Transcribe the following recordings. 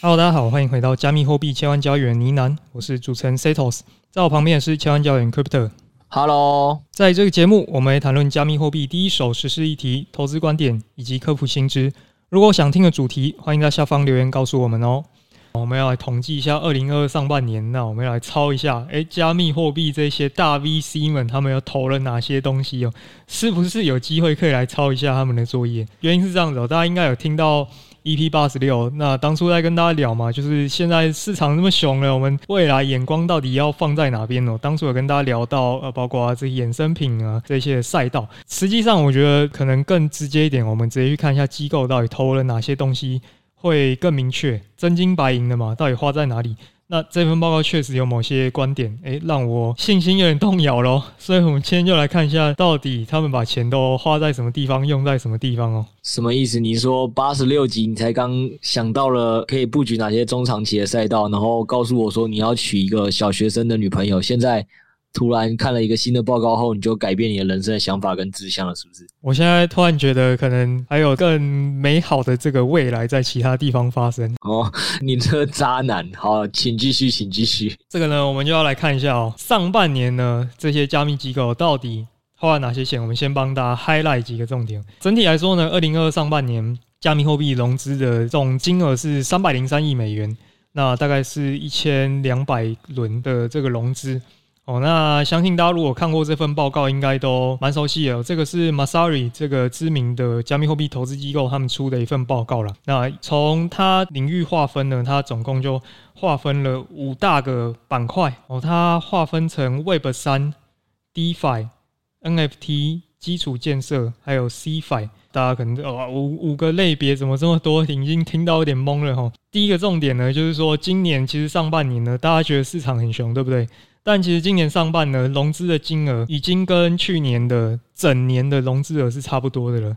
Hello，大家好，欢迎回到加密货币千万交易员呢喃，我是主持人 Setos，在我旁边是千万交易员 Crypto。Hello，在这个节目，我们会谈论加密货币第一手实施议题、投资观点以及科普新知。如果想听的主题，欢迎在下方留言告诉我们哦。我们要来统计一下二零二二上半年，那我们要来抄一下，诶，加密货币这些大 VC 们他们又投了哪些东西哦？是不是有机会可以来抄一下他们的作业？原因是这样子哦，大家应该有听到。EP 八十六，那当初在跟大家聊嘛，就是现在市场那么熊了，我们未来眼光到底要放在哪边呢？当初有跟大家聊到，呃，包括这衍生品啊，这些赛道。实际上，我觉得可能更直接一点，我们直接去看一下机构到底投了哪些东西，会更明确，真金白银的嘛，到底花在哪里？那这份报告确实有某些观点，诶，让我信心有点动摇咯。所以，我们今天就来看一下，到底他们把钱都花在什么地方，用在什么地方哦。什么意思？你说八十六集你才刚想到了可以布局哪些中长期的赛道，然后告诉我说你要娶一个小学生的女朋友，现在？突然看了一个新的报告后，你就改变你的人生的想法跟志向了，是不是？我现在突然觉得，可能还有更美好的这个未来在其他地方发生。哦，你这个渣男，好，请继续，请继续。这个呢，我们就要来看一下哦，上半年呢，这些加密机构到底花了哪些钱？我们先帮大家 highlight 几个重点。整体来说呢，二零二二上半年加密货币融资的总金额是三百零三亿美元，那大概是一千两百轮的这个融资。哦，那相信大家如果看过这份报告，应该都蛮熟悉的。这个是 Masari 这个知名的加密货币投资机构他们出的一份报告了。那从它领域划分呢，它总共就划分了五大个板块。哦，它划分成 Web 三、DeFi、NFT、基础建设，还有 CFi。大家可能哦，五五个类别怎么这么多？已经听到有点懵了哈。第一个重点呢，就是说今年其实上半年呢，大家觉得市场很熊，对不对？但其实今年上半年，融资的金额已经跟去年的整年的融资额是差不多的了。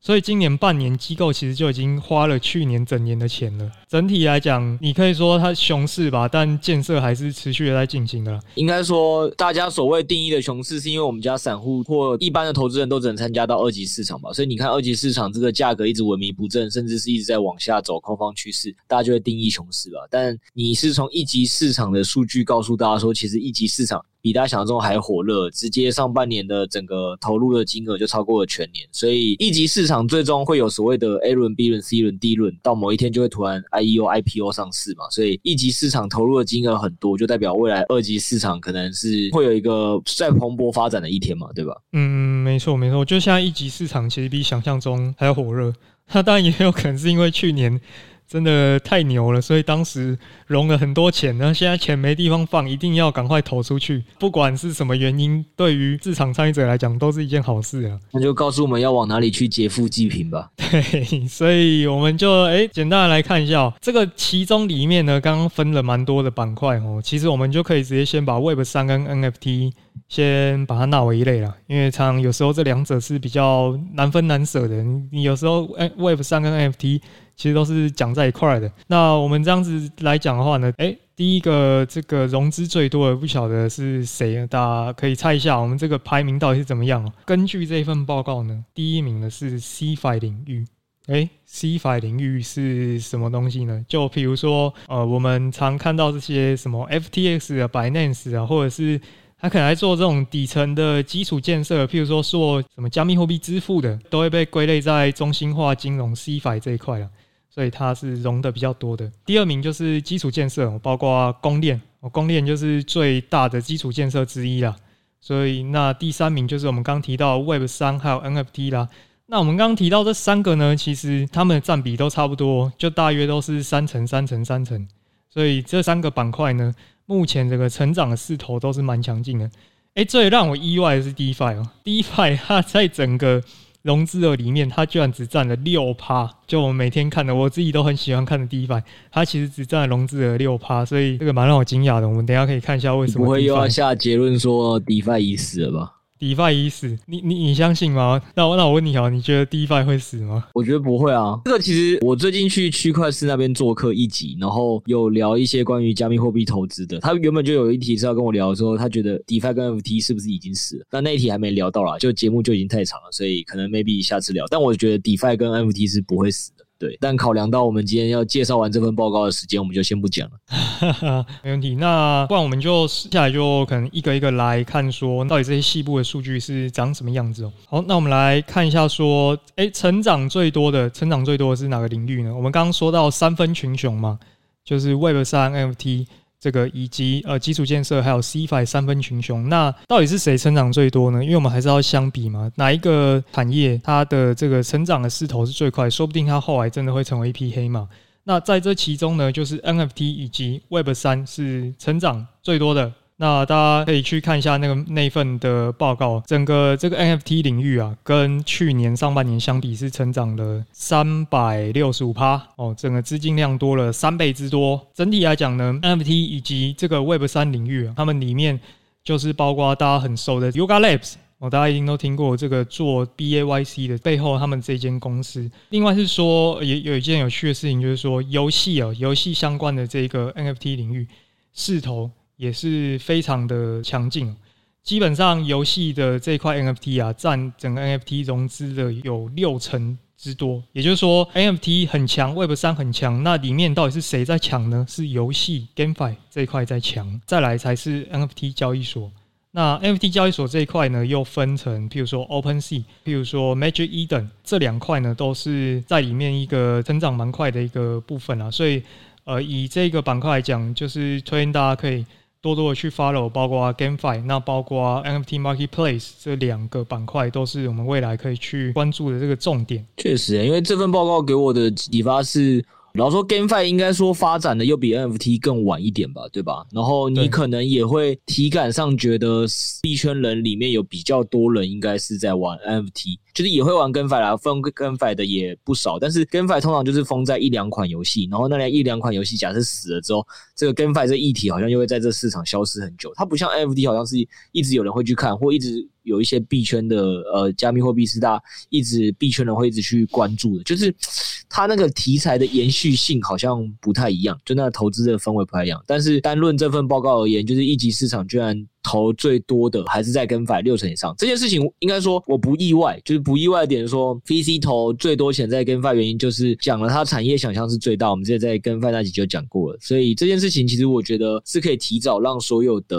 所以今年半年机构其实就已经花了去年整年的钱了。整体来讲，你可以说它熊市吧，但建设还是持续的在进行的。应该说，大家所谓定义的熊市，是因为我们家散户或一般的投资人都只能参加到二级市场吧。所以你看，二级市场这个价格一直萎靡不振，甚至是一直在往下走空方趋势，大家就会定义熊市吧。但你是从一级市场的数据告诉大家说，其实一级市场。比大家想象中还火热，直接上半年的整个投入的金额就超过了全年，所以一级市场最终会有所谓的 A 轮、B 轮、C 轮、D 轮，到某一天就会突然 IEO、IPO 上市嘛，所以一级市场投入的金额很多，就代表未来二级市场可能是会有一个再蓬勃发展的一天嘛，对吧？嗯，没错没错，就现在一级市场其实比想象中还要火热，那当然也有可能是因为去年。真的太牛了，所以当时融了很多钱，那现在钱没地方放，一定要赶快投出去。不管是什么原因，对于市场参与者来讲都是一件好事啊。那就告诉我们要往哪里去劫富济贫吧。对，所以我们就诶、欸、简单的来看一下、喔、这个其中里面呢，刚刚分了蛮多的板块哦。其实我们就可以直接先把 Web 三跟 NFT 先把它纳为一类了，因为常常有时候这两者是比较难分难舍的。你有时候 Web 三跟 NFT。其实都是讲在一块的。那我们这样子来讲的话呢，诶，第一个这个融资最多的不晓得是谁，大家可以猜一下，我们这个排名到底是怎么样？根据这份报告呢，第一名的是 Cfi 领域。诶，CeFi 领域是什么东西呢？就比如说，呃，我们常看到这些什么 FTX 啊、Binance 啊，或者是他可能来做这种底层的基础建设，譬如说做什么加密货币支付的，都会被归类在中心化金融 Cfi 这一块了。所以它是融的比较多的。第二名就是基础建设，包括公链，公链就是最大的基础建设之一啦。所以那第三名就是我们刚提到 Web 三还有 NFT 啦。那我们刚刚提到这三个呢，其实它们的占比都差不多，就大约都是三成、三成、三成。所以这三个板块呢，目前这个成长的势头都是蛮强劲的。诶，最让我意外的是 DeFi 哦，DeFi 它在整个融资额里面，它居然只占了六趴。就我们每天看的，我自己都很喜欢看的 DeFi，它其实只占了融资额六趴，所以这个蛮让我惊讶的。我们等一下可以看一下为什么。不会又要下结论说 DeFi 已死了吧？DeFi 已死，你你你相信吗？那我那我问你啊，你觉得 DeFi 会死吗？我觉得不会啊。这个其实我最近去区块链那边做客一集，然后有聊一些关于加密货币投资的。他原本就有一题是要跟我聊说，他觉得 DeFi 跟 FT 是不是已经死了？但那一题还没聊到啦，就节目就已经太长了，所以可能 maybe 下次聊。但我觉得 DeFi 跟 FT 是不会死。对，但考量到我们今天要介绍完这份报告的时间，我们就先不讲了。没问题，那不然我们就接下来就可能一个一个来看，说到底这些细部的数据是长什么样子哦。好，那我们来看一下，说，哎，成长最多的，成长最多的是哪个领域呢？我们刚刚说到三分群雄嘛，就是 Web 三 NFT。这个以及呃基础建设还有 CFI 三分群雄，那到底是谁成长最多呢？因为我们还是要相比嘛，哪一个产业它的这个成长的势头是最快？说不定它后来真的会成为一匹黑马。那在这其中呢，就是 NFT 以及 Web 三是成长最多的。那大家可以去看一下那个那份的报告，整个这个 NFT 领域啊，跟去年上半年相比是成长了三百六十五趴哦，整个资金量多了三倍之多。整体来讲呢，NFT 以及这个 Web 三领域啊，他们里面就是包括大家很熟的 Yuga Labs 哦，大家一定都听过这个做 BAYC 的背后他们这间公司。另外是说，也有一件有趣的事情，就是说游戏啊，游戏相关的这个 NFT 领域势头。也是非常的强劲，基本上游戏的这块 NFT 啊，占整个 NFT 融资的有六成之多。也就是说，NFT 很强，Web 三很强，那里面到底是谁在抢呢？是游戏 GameFi 这一块在抢，再来才是 NFT 交易所。那 NFT 交易所这一块呢，又分成，譬如说 OpenSea，譬如说 Magic Eden 这两块呢，都是在里面一个增长蛮快的一个部分啊。所以，呃，以这个板块来讲，就是推荐大家可以。多多的去 follow，包括 GameFi，那包括 NFT Marketplace 这两个板块，都是我们未来可以去关注的这个重点。确实，因为这份报告给我的启发是。然后说，GameFi 应该说发展的又比 NFT 更晚一点吧，对吧？然后你可能也会体感上觉得币圈人里面有比较多人应该是在玩 NFT，就是也会玩 GameFi 啦，封 GameFi 的也不少。但是 GameFi 通常就是封在一两款游戏，然后那两一两款游戏假设死了之后，这个 GameFi 这议题好像又会在这市场消失很久。它不像 NFT，好像是一直有人会去看，或一直。有一些币圈的呃加密货币是大家一直币圈人会一直去关注的，就是它那个题材的延续性好像不太一样，就那个投资的氛围不太一样。但是单论这份报告而言，就是一级市场居然投最多的还是在跟反六成以上，这件事情应该说我不意外，就是不意外的点是说 VC 投最多钱在跟反原因就是讲了它产业想象是最大，我们之前在 GameFi 那集就讲过了，所以这件事情其实我觉得是可以提早让所有的。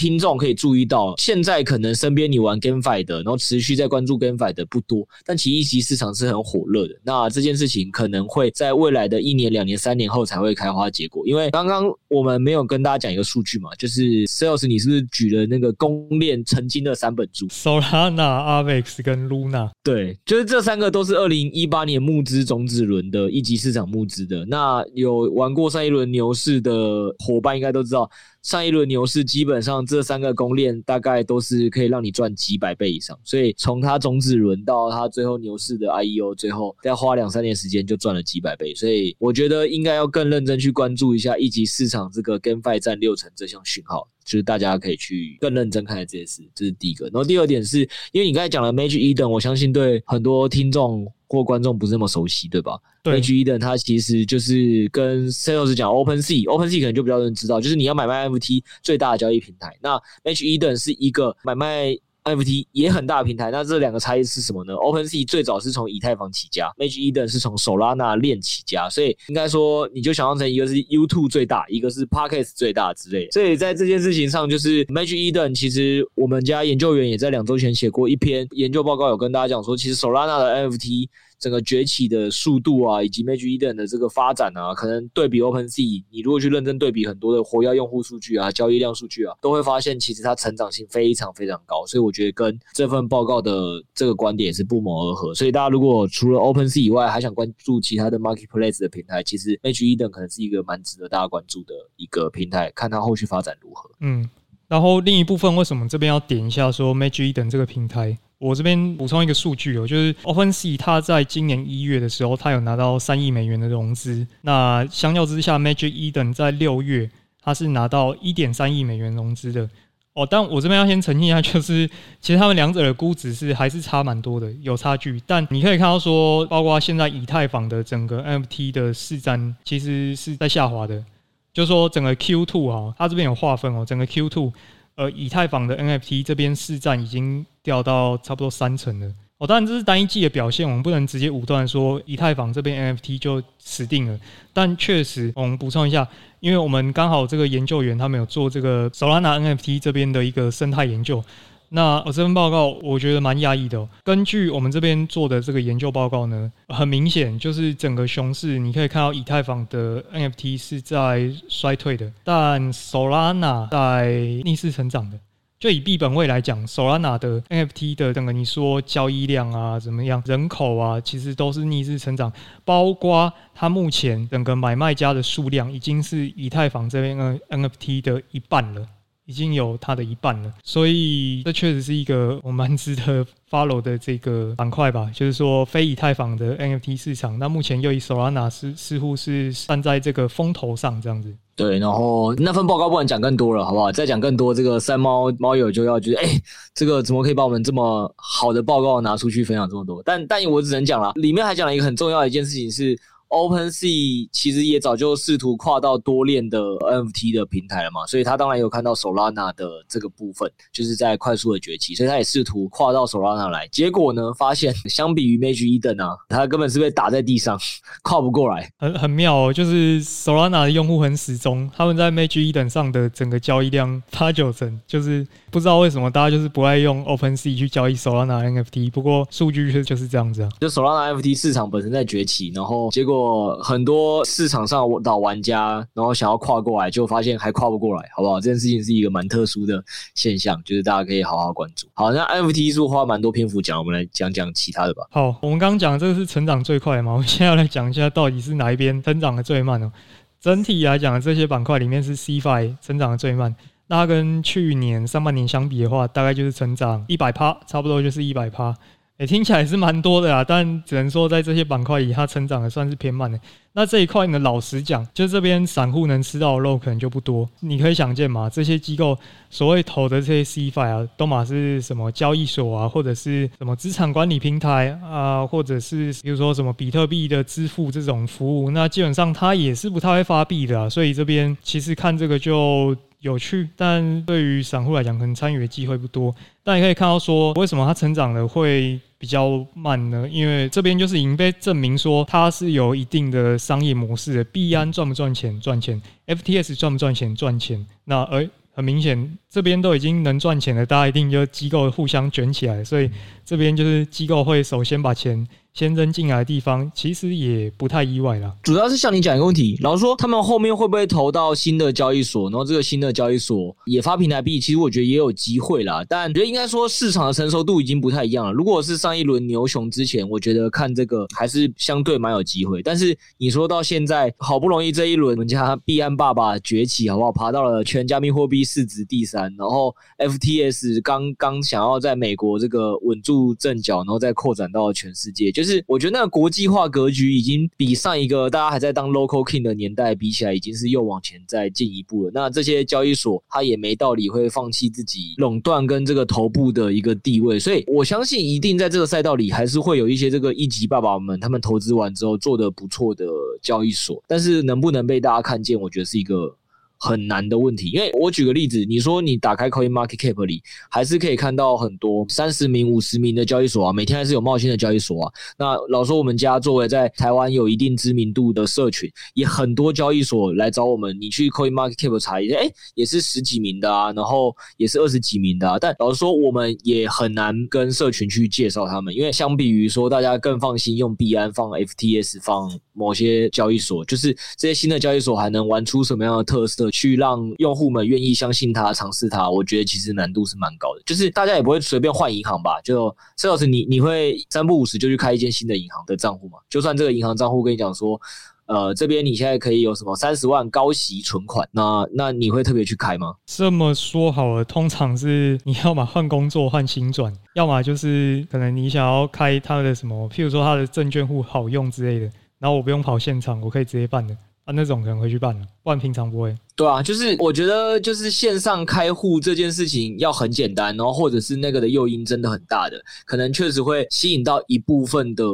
听众可以注意到，现在可能身边你玩 GameFi 的，然后持续在关注 GameFi 的不多，但其实一级市场是很火热的。那这件事情可能会在未来的一年、两年、三年后才会开花结果。因为刚刚我们没有跟大家讲一个数据嘛，就是 Sales，你是不是举了那个公链曾经的三本柱？Solana、Avex 跟 Luna。对，就是这三个都是二零一八年募资种子轮的一级市场募资的。那有玩过上一轮牛市的伙伴应该都知道。上一轮牛市基本上这三个公链大概都是可以让你赚几百倍以上，所以从它种子轮到它最后牛市的 IEO，最后再花两三年时间就赚了几百倍，所以我觉得应该要更认真去关注一下一级市场这个 GameFi 占六成这项讯号，就是大家可以去更认真看待这些事，这是第一个。然后第二点是因为你刚才讲了 Magic Eden，我相信对很多听众。或观众不是那么熟悉，对吧？对，Magic Eden 它其实就是跟 Sales 讲 OpenSea，OpenSea 可能就比较多人知道，就是你要买卖 NFT 最大的交易平台。那 Magic Eden 是一个买卖。NFT 也很大平台，那这两个差异是什么呢？OpenSea 最早是从以太坊起家，Magic Eden 是从 Solana 链起家，所以应该说你就想象成一个是 YouTube 最大，一个是 Podcast 最大之类。所以在这件事情上，就是 Magic Eden 其实我们家研究员也在两周前写过一篇研究报告，有跟大家讲说，其实 Solana 的 NFT。整个崛起的速度啊，以及 Magic Eden 的这个发展啊，可能对比 OpenSea，你如果去认真对比很多的活跃用户数据啊、交易量数据啊，都会发现其实它成长性非常非常高。所以我觉得跟这份报告的这个观点也是不谋而合。所以大家如果除了 OpenSea 以外，还想关注其他的 Marketplace 的平台，其实 Magic Eden 可能是一个蛮值得大家关注的一个平台，看它后续发展如何。嗯，然后另一部分为什么这边要点一下说 Magic Eden 这个平台？我这边补充一个数据哦，就是 OpenSea 它在今年一月的时候，它有拿到三亿美元的融资。那相较之下，Magic Eden 在六月它是拿到一点三亿美元融资的哦。但我这边要先澄清一下，就是其实他们两者的估值是还是差蛮多的，有差距。但你可以看到说，包括现在以太坊的整个 NFT 的市占其实是在下滑的，就是说整个 Q2 啊，它这边有划分哦，整个 Q2。呃，以太坊的 NFT 这边市占已经掉到差不多三成了哦，当然这是单一季的表现，我们不能直接武断说以太坊这边 NFT 就死定了。但确实，我们补充一下，因为我们刚好这个研究员他们有做这个 Solana NFT 这边的一个生态研究。那我这份报告我觉得蛮压抑的。根据我们这边做的这个研究报告呢，很明显就是整个熊市，你可以看到以太坊的 NFT 是在衰退的，但 Solana 在逆势成长的。就以币本位来讲，Solana 的 NFT 的整个你说交易量啊怎么样，人口啊其实都是逆势成长，包括它目前整个买卖家的数量已经是以太坊这边的 NFT 的一半了。已经有它的一半了，所以这确实是一个我蛮值得 follow 的这个板块吧。就是说，非以太坊的 NFT 市场，那目前又以 Solana 似似乎是站在这个风头上这样子。对，然后那份报告不能讲更多了，好不好？再讲更多，这个三猫猫友就要觉得，哎，这个怎么可以把我们这么好的报告拿出去分享这么多？但但我只能讲了，里面还讲了一个很重要的一件事情是。OpenSea 其实也早就试图跨到多链的 NFT 的平台了嘛，所以他当然有看到 Solana 的这个部分，就是在快速的崛起，所以他也试图跨到 Solana 来。结果呢，发现相比于 Magic Eden 啊，他根本是被打在地上，跨不过来。很很妙哦，就是 Solana 的用户很死忠，他们在 Magic Eden 上的整个交易量八九成，就是不知道为什么大家就是不爱用 OpenSea 去交易 Solana NFT。不过数据就是就是这样子啊，就 Solana NFT 市场本身在崛起，然后结果。我很多市场上老玩家，然后想要跨过来，就发现还跨不过来，好不好？这件事情是一个蛮特殊的现象，就是大家可以好好关注。好，那 F T 是花蛮多篇幅讲，我们来讲讲其他的吧。好，我们刚刚讲这个是成长最快的嘛，我们现在要来讲一下到底是哪一边成长的最慢呢？整体来讲，这些板块里面是 CFI 成长的最慢。那跟去年上半年相比的话，大概就是成长一百趴，差不多就是一百趴。也、欸、听起来是蛮多的啊，但只能说在这些板块里，它成长的算是偏慢的。那这一块呢，老实讲，就这边散户能吃到的肉可能就不多。你可以想见嘛，这些机构所谓投的这些 CFI 啊，都嘛是什么交易所啊，或者是什么资产管理平台啊，或者是比如说什么比特币的支付这种服务，那基本上它也是不太会发币的啊。所以这边其实看这个就有趣，但对于散户来讲，可能参与的机会不多。但你可以看到说，为什么它成长的会比较慢呢？因为这边就是已经被证明说它是有一定的商业模式的。币安赚不赚钱？赚钱。FTS 赚不赚钱？赚钱。那而很明显，这边都已经能赚钱了，大家一定就机构互相卷起来，所以这边就是机构会首先把钱。先扔进来的地方，其实也不太意外啦。主要是像你讲一个问题，老实说，他们后面会不会投到新的交易所？然后这个新的交易所也发平台币，其实我觉得也有机会啦。但我觉得应该说市场的成熟度已经不太一样了。如果是上一轮牛熊之前，我觉得看这个还是相对蛮有机会。但是你说到现在，好不容易这一轮我们家币安爸爸崛起，好不好？爬到了全加密货币市值第三，然后 FTS 刚刚想要在美国这个稳住阵脚，然后再扩展到全世界。就就是我觉得那个国际化格局已经比上一个大家还在当 local king 的年代比起来，已经是又往前再进一步了。那这些交易所它也没道理会放弃自己垄断跟这个头部的一个地位，所以我相信一定在这个赛道里还是会有一些这个一级爸爸们他们投资完之后做的不错的交易所，但是能不能被大家看见，我觉得是一个。很难的问题，因为我举个例子，你说你打开 Coin Market Cap 里，还是可以看到很多三十名、五十名的交易所啊，每天还是有冒新的交易所啊。那老说我们家作为在台湾有一定知名度的社群，也很多交易所来找我们，你去 Coin Market Cap 查一下，哎，也是十几名的啊，然后也是二十几名的啊。但老实说，我们也很难跟社群去介绍他们，因为相比于说，大家更放心用币安放 FTS 放某些交易所，就是这些新的交易所还能玩出什么样的特色？去让用户们愿意相信他、尝试他，我觉得其实难度是蛮高的。就是大家也不会随便换银行吧？就施老师，你你会三不五时就去开一间新的银行的账户吗？就算这个银行账户跟你讲说，呃，这边你现在可以有什么三十万高息存款，那那你会特别去开吗？这么说好了，通常是你要么换工作换新转，要么就是可能你想要开他的什么，譬如说他的证券户好用之类的，然后我不用跑现场，我可以直接办的。那种可能会去办了，不然平常不会。对啊，就是我觉得就是线上开户这件事情要很简单，然后或者是那个的诱因真的很大的，可能确实会吸引到一部分的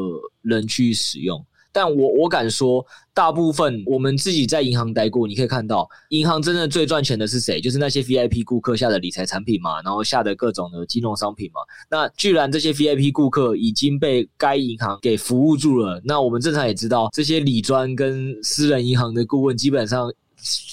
人去使用。但我我敢说，大部分我们自己在银行待过，你可以看到，银行真正最赚钱的是谁？就是那些 VIP 顾客下的理财产品嘛，然后下的各种的金融商品嘛。那既然这些 VIP 顾客已经被该银行给服务住了，那我们正常也知道，这些理专跟私人银行的顾问基本上。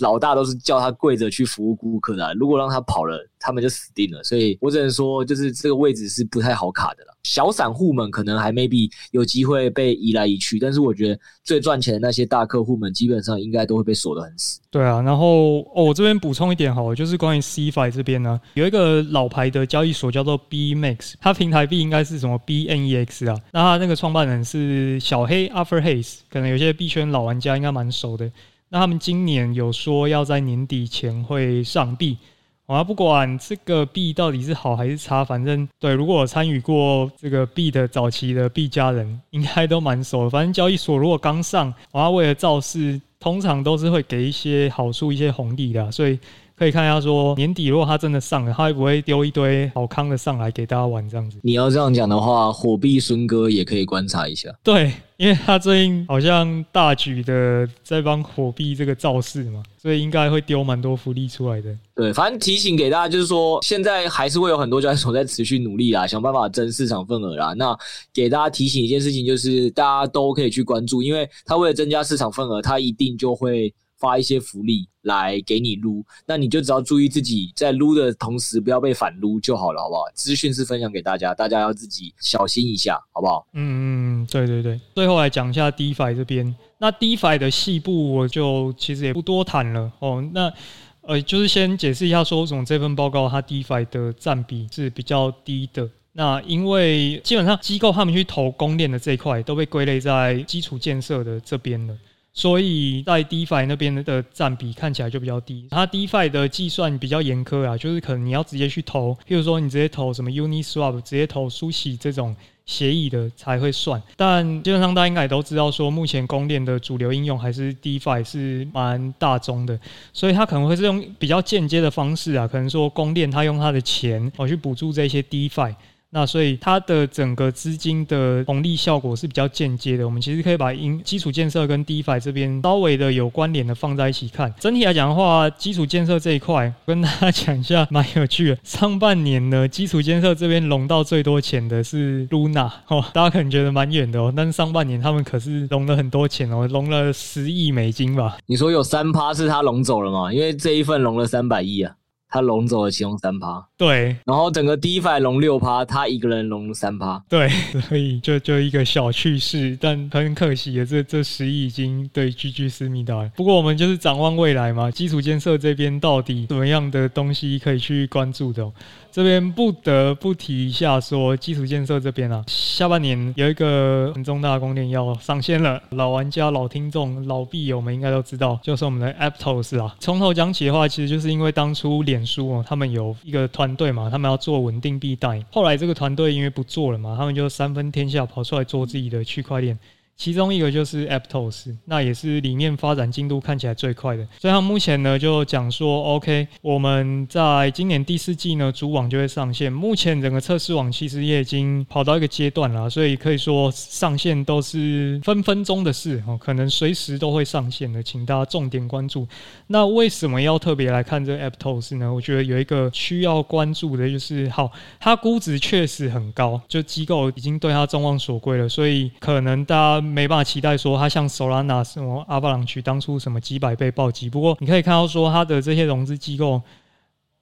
老大都是叫他跪着去服务顾客的，如果让他跑了，他们就死定了。所以我只能说，就是这个位置是不太好卡的了。小散户们可能还 maybe 有机会被移来移去，但是我觉得最赚钱的那些大客户们，基本上应该都会被锁得很死。对啊，然后哦，我这边补充一点好了，就是关于 CFI 这边呢，有一个老牌的交易所叫做 BMax，它平台币应该是什么 BNEX 啊？那它那个创办人是小黑 Arthur Hayes，可能有些币圈老玩家应该蛮熟的。那他们今年有说要在年底前会上币，啊，不管这个币到底是好还是差，反正对，如果我参与过这个币的早期的币家人，应该都蛮熟。反正交易所如果刚上，我啊，为了造势，通常都是会给一些好处、一些红利的，所以。可以看一下，说年底如果他真的上了，他会不会丢一堆好康的上来给大家玩这样子？你要这样讲的话，火币孙哥也可以观察一下。对，因为他最近好像大举的在帮火币这个造势嘛，所以应该会丢蛮多福利出来的。对，反正提醒给大家就是说，现在还是会有很多交易所在持续努力啦，想办法争市场份额啦。那给大家提醒一件事情，就是大家都可以去关注，因为他为了增加市场份额，他一定就会。发一些福利来给你撸，那你就只要注意自己在撸的同时不要被反撸就好了，好不好？资讯是分享给大家，大家要自己小心一下，好不好？嗯嗯，对对对。最后来讲一下 DeFi 这边，那 DeFi 的细部我就其实也不多谈了哦。那呃，就是先解释一下，说为什么这份报告它 DeFi 的占比是比较低的。那因为基本上机构他们去投公链的这一块都被归类在基础建设的这边了。所以在 DeFi 那边的占比看起来就比较低，它 DeFi 的计算比较严苛啊，就是可能你要直接去投，譬如说你直接投什么 Uniswap，直接投苏喜这种协议的才会算。但基本上大家应该都知道，说目前公链的主流应用还是 DeFi 是蛮大宗的，所以它可能会是用比较间接的方式啊，可能说公链它用它的钱哦去补助这些 DeFi。那所以它的整个资金的红利效果是比较间接的。我们其实可以把因基础建设跟 DeFi 这边稍微的有关联的放在一起看。整体来讲的话，基础建设这一块跟大家讲一下，蛮有趣的。上半年呢，基础建设这边融到最多钱的是 Luna 哦，大家可能觉得蛮远的哦，但是上半年他们可是融了很多钱哦，融了十亿美金吧。你说有三趴是他融走了吗？因为这一份融了三百亿啊。他融走了其中三趴，对，然后整个 DeFi 龙六趴，他一个人龙三趴，对，所以就就一个小趣事，但很可惜的，这这十亿已经对 GG 私密达了。不过我们就是展望未来嘛，基础建设这边到底什么样的东西可以去关注的？这边不得不提一下，说基础建设这边啊，下半年有一个很重大的供电要上线了。老玩家、老听众、老币友们应该都知道，就是我们的 Aptos 啊。从头讲起的话，其实就是因为当初脸书哦，他们有一个团对嘛，他们要做稳定币贷，后来这个团队因为不做了嘛，他们就三分天下跑出来做自己的区块链。其中一个就是 Aptos，那也是里面发展进度看起来最快的。所以它目前呢就讲说，OK，我们在今年第四季呢主网就会上线。目前整个测试网其实也已经跑到一个阶段了，所以可以说上线都是分分钟的事哦，可能随时都会上线的，请大家重点关注。那为什么要特别来看这 Aptos 呢？我觉得有一个需要关注的就是，好，它估值确实很高，就机构已经对它众望所归了，所以可能大家。没办法期待说它像 Solana 什么阿巴朗区当初什么几百倍暴击，不过你可以看到说它的这些融资机构，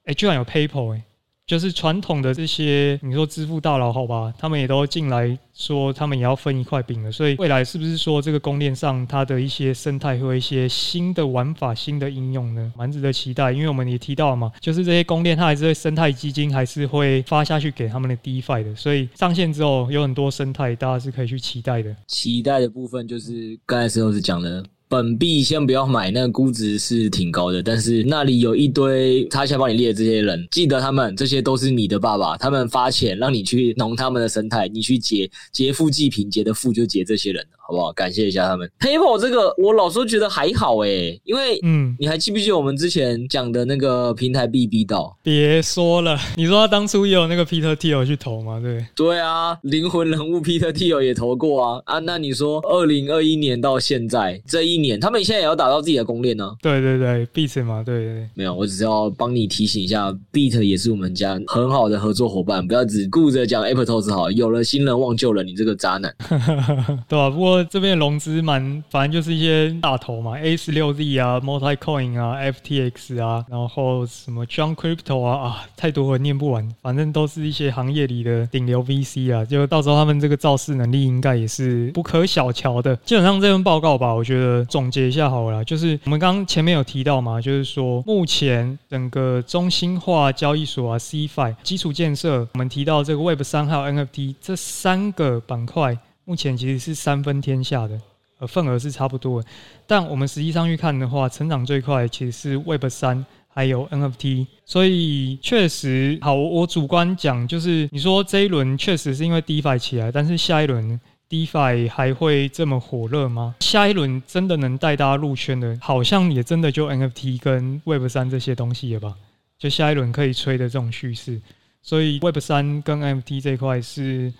哎，居然有 PayPal 哎。就是传统的这些，你说支付大佬好吧，他们也都进来说，他们也要分一块饼了。所以未来是不是说这个公链上它的一些生态会有一些新的玩法、新的应用呢？蛮值得期待。因为我们也提到了嘛，就是这些公链它还是会生态基金还是会发下去给他们的 DeFi 的。所以上线之后有很多生态，大家是可以去期待的。期待的部分就是刚才石头子讲的。本币先不要买，那个估值是挺高的，但是那里有一堆他先帮你列的这些人，记得他们这些都是你的爸爸，他们发钱让你去农他们的生态，你去劫劫富济贫，劫的富就劫这些人。好不好？感谢一下他们。PayPal 这个，我老说觉得还好诶、欸，因为嗯，你还记不记得我们之前讲的那个平台币币道？别说了，你说他当初也有那个 Peter Thiel 去投吗？对对啊，灵魂人物 Peter Thiel 也投过啊啊！那你说，二零二一年到现在这一年，他们现在也要打造自己的公链呢？对对对，Beat 嘛，对对对，没有，我只是要帮你提醒一下，Beat 也是我们家很好的合作伙伴，不要只顾着讲 Apple 投资好，有了新人忘旧人，你这个渣男，对吧、啊？不过这边融资。蛮，反正就是一些大头嘛，A 十六 Z 啊，Multicoin 啊，FTX 啊，然后什么 John Crypto 啊啊，太多了念不完，反正都是一些行业里的顶流 VC 啊，就到时候他们这个造势能力应该也是不可小瞧的。基本上这份报告吧，我觉得总结一下好了，就是我们刚前面有提到嘛，就是说目前整个中心化交易所啊，CFI 基础建设，我们提到这个 Web 三还有 NFT 这三个板块，目前其实是三分天下的。呃，份额是差不多的，但我们实际上去看的话，成长最快其实是 Web 三还有 NFT，所以确实好。我主观讲，就是你说这一轮确实是因为 DeFi 起来，但是下一轮 DeFi 还会这么火热吗？下一轮真的能带大家入圈的，好像也真的就 NFT 跟 Web 三这些东西了吧？就下一轮可以吹的这种趋势，所以 Web 三跟 NFT 这一块是。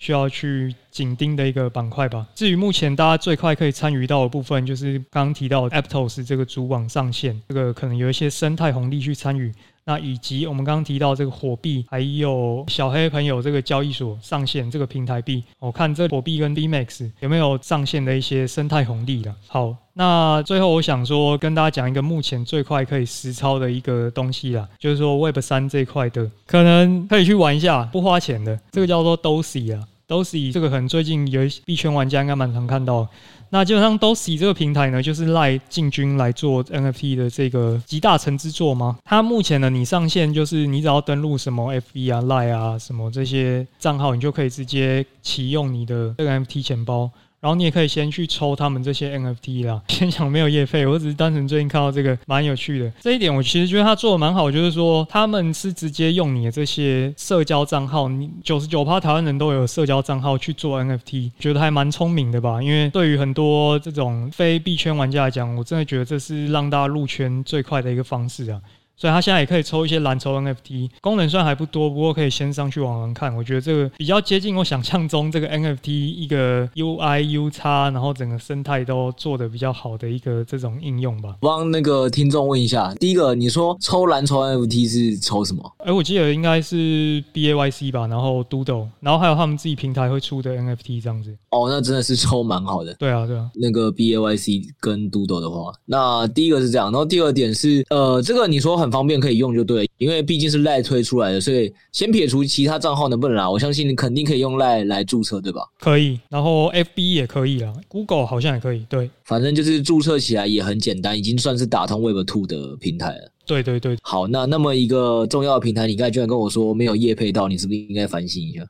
需要去紧盯的一个板块吧。至于目前大家最快可以参与到的部分，就是刚刚提到 Aptos 这个主网上线，这个可能有一些生态红利去参与。那以及我们刚刚提到这个火币，还有小黑朋友这个交易所上线这个平台币，我看这火币跟 BMax 有没有上线的一些生态红利了。好，那最后我想说跟大家讲一个目前最快可以实操的一个东西啦，就是说 Web 三这一块的，可能可以去玩一下，不花钱的，这个叫做 Dosi 啊，Dosi 这个可能最近有币圈玩家应该蛮常看到。那基本上，Dosi 这个平台呢，就是赖进军来做 NFT 的这个集大成之作吗？它目前呢，你上线就是你只要登录什么 FB 啊、赖啊什么这些账号，你就可以直接启用你的 NFT 钱包。然后你也可以先去抽他们这些 NFT 啦。先讲没有业费，我只是单纯最近看到这个蛮有趣的这一点，我其实觉得他做的蛮好，就是说他们是直接用你的这些社交账号，你九十九趴台湾人都有社交账号去做 NFT，觉得还蛮聪明的吧？因为对于很多这种非币圈玩家来讲，我真的觉得这是让大家入圈最快的一个方式啊。所以他现在也可以抽一些蓝筹 NFT，功能虽然还不多，不过可以先上去玩玩看。我觉得这个比较接近我想象中这个 NFT 一个 UI、U 叉然后整个生态都做的比较好的一个这种应用吧。帮那个听众问一下，第一个你说抽蓝筹 NFT 是抽什么？哎、欸，我记得应该是 BAYC 吧，然后 Doodle，然后还有他们自己平台会出的 NFT 这样子。哦，那真的是抽蛮好的。对啊，对啊。那个 BAYC 跟 Doodle 的话，那第一个是这样，然后第二点是，呃，这个你说很。方便可以用就对，因为毕竟是赖推出来的，所以先撇除其他账号能不能拿，我相信你肯定可以用赖来注册，对吧？可以，然后 FB 也可以啊，Google 好像也可以，对，反正就是注册起来也很简单，已经算是打通 Web Two 的平台了。对对对，好，那那么一个重要的平台，你刚才居然跟我说没有业配到，你是不是应该反省一下？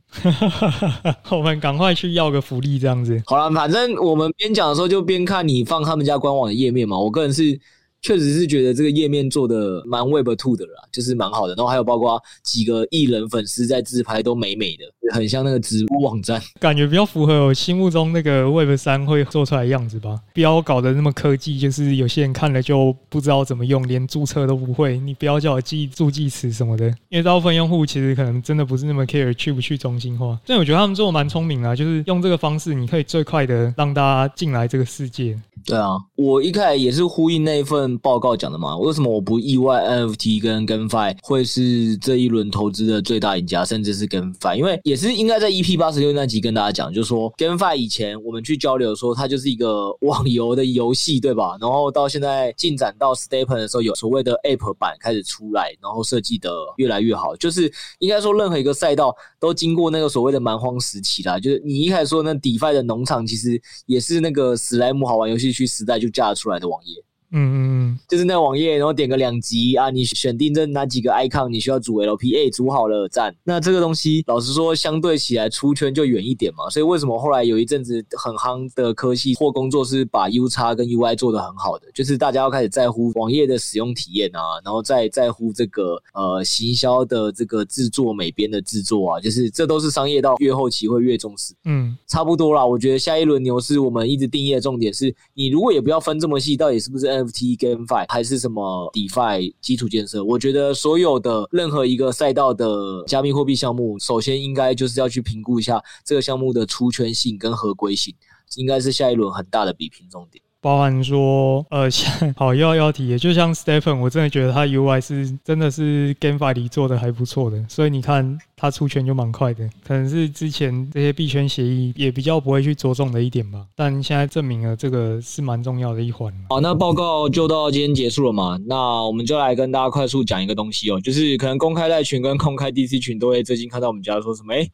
我们赶快去要个福利，这样子。好了，反正我们边讲的时候就边看你放他们家官网的页面嘛，我个人是。确实是觉得这个页面做的蛮 Web Two 的啦，就是蛮好的。然后还有包括几个艺人粉丝在自拍都美美的，很像那个直播网站，感觉比较符合我心目中那个 Web 三会做出来的样子吧。不要搞得那么科技，就是有些人看了就不知道怎么用，连注册都不会。你不要叫我记助记词什么的，因为大部分用户其实可能真的不是那么 care 去不去中心化。但我觉得他们做的蛮聪明啊，就是用这个方式，你可以最快的让大家进来这个世界。对啊，我一开始也是呼应那一份报告讲的嘛。为什么我不意外 NFT 跟 GameFi 会是这一轮投资的最大赢家，甚至是 GameFi？因为也是应该在 EP 八十六那集跟大家讲，就是说 GameFi 以前我们去交流说它就是一个网游的游戏，对吧？然后到现在进展到 STEPN 的时候，有所谓的 App 版开始出来，然后设计的越来越好。就是应该说任何一个赛道都经过那个所谓的蛮荒时期啦。就是你一开始说那 DeFi 的农场，其实也是那个史莱姆好玩游戏。去时代就架出来的网页，嗯嗯嗯，就是那网页，然后点个两级啊，你选定这哪几个 icon，你需要组 LPA，，组好了，赞。那这个东西，老实说，相对起来出圈就远一点嘛。所以为什么后来有一阵子很夯的科系或工作是把 UX 跟 UI 做的很好的，就是大家要开始在乎网页的使用体验啊，然后再在乎这个呃行销的这个制作美编的制作啊，就是这都是商业到越后期会越重视。嗯，差不多啦。我觉得下一轮牛市我们一直定义的重点是，你如果也不要分这么细，到底是不是 NFT GameFi 还是什么 DeFi 基础建设？我觉得所有的任何一个赛道的加密货币项目，首先应该就是要去评估一下这个项目的出圈性跟合规性，应该是下一轮很大的比拼重点。包含说，呃，像好又要要提，就像 Stephen，我真的觉得他 UI 是真的是 GameFi 里做的还不错的，所以你看他出圈就蛮快的，可能是之前这些币圈协议也比较不会去着重的一点吧，但现在证明了这个是蛮重要的一环。好，那报告就到今天结束了嘛？那我们就来跟大家快速讲一个东西哦，就是可能公开赖群跟公开 DC 群都会最近看到我们家说什么，诶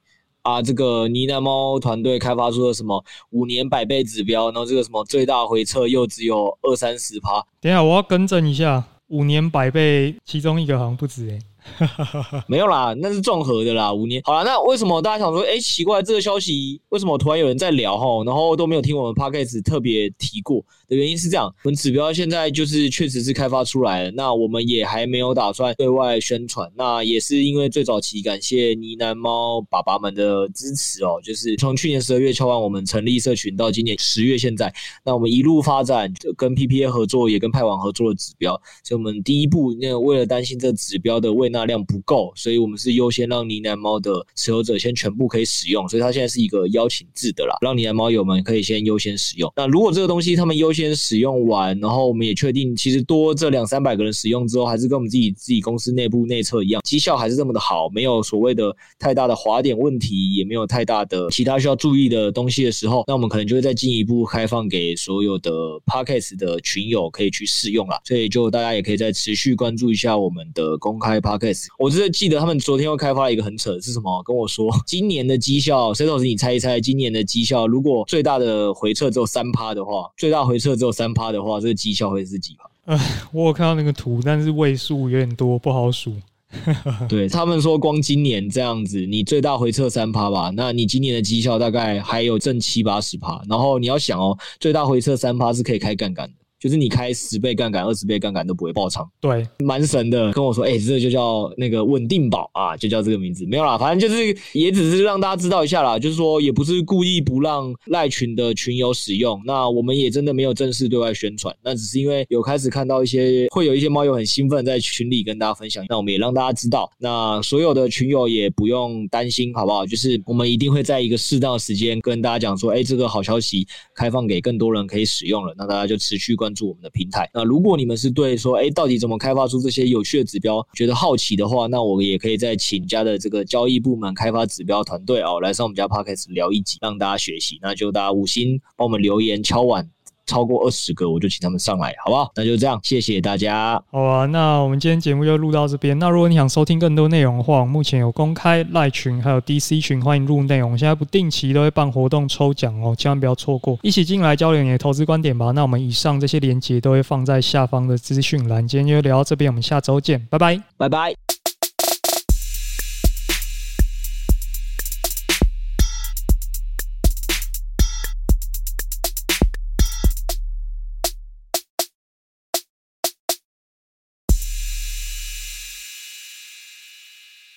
啊，这个呢喃猫团队开发出了什么五年百倍指标，然后这个什么最大回撤又只有二三十趴。等下，我要更正一下，五年百倍，其中一个好像不止诶、没有啦，那是综合的啦。五年好了，那为什么大家想说，哎，奇怪，这个消息为什么突然有人在聊哈，然后都没有听我们 podcast 特别提过的原因是这样，我们指标现在就是确实是开发出来了，那我们也还没有打算对外宣传。那也是因为最早期感谢呢喃猫爸爸们的支持哦，就是从去年十二月敲完我们成立社群到今年十月现在，那我们一路发展，跟 PPA 合作，也跟派网合作的指标，所以我们第一步那为了担心这指标的未纳量不够，所以我们是优先让呢喃猫的持有者先全部可以使用，所以它现在是一个邀请制的啦，让呢喃猫友们可以先优先使用。那如果这个东西他们优先使用完，然后我们也确定其实多这两三百个人使用之后，还是跟我们自己自己公司内部内测一样，绩效还是这么的好，没有所谓的太大的滑点问题，也没有太大的其他需要注意的东西的时候，那我们可能就会再进一步开放给所有的 Podcast 的群友可以去试用啦。所以就大家也可以再持续关注一下我们的公开 Podcast。我就是记得他们昨天又开发了一个很扯的是什么？跟我说今年的绩效，谁老师你猜一猜，今年的绩效如果最大的回撤只有三趴的话，最大回撤只有三趴的话，这个绩效会是几趴？呃，我有看到那个图，但是位数有点多，不好数。对他们说，光今年这样子，你最大回撤三趴吧，那你今年的绩效大概还有挣七八十趴。然后你要想哦，最大回撤三趴是可以开杠杆的。就是你开十倍杠杆、二十倍杠杆都不会爆仓，对，蛮神的。跟我说，哎、欸，这个就叫那个稳定宝啊，就叫这个名字。没有啦，反正就是也只是让大家知道一下啦，就是说也不是故意不让赖群的群友使用。那我们也真的没有正式对外宣传，那只是因为有开始看到一些会有一些猫友很兴奋在群里跟大家分享，那我们也让大家知道。那所有的群友也不用担心，好不好？就是我们一定会在一个适当的时间跟大家讲说，哎、欸，这个好消息开放给更多人可以使用了，那大家就持续关注我们的平台。那如果你们是对说，哎，到底怎么开发出这些有趣的指标，觉得好奇的话，那我们也可以再请家的这个交易部门开发指标团队哦，来上我们家 Podcast 聊一集，让大家学习。那就大家五星帮我们留言敲碗。超过二十个，我就请他们上来，好不好？那就这样，谢谢大家。好啊，那我们今天节目就录到这边。那如果你想收听更多内容的话，我目前有公开赖群，还有 DC 群，欢迎入内容。现在不定期都会办活动抽奖哦，千万不要错过，一起进来交流你的投资观点吧。那我们以上这些连接都会放在下方的资讯栏。今天就聊到这边，我们下周见，拜拜，拜拜。